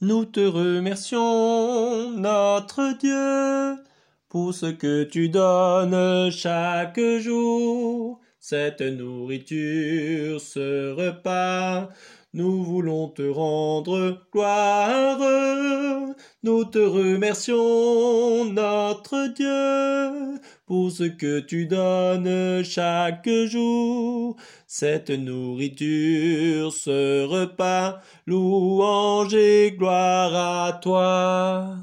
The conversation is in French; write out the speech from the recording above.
Nous te remercions, notre Dieu, pour ce que tu donnes chaque jour, cette nourriture, ce repas. Nous voulons te rendre gloire. Nous te remercions, Dieu, pour ce que tu donnes chaque jour, cette nourriture, ce repas, louange et gloire à toi.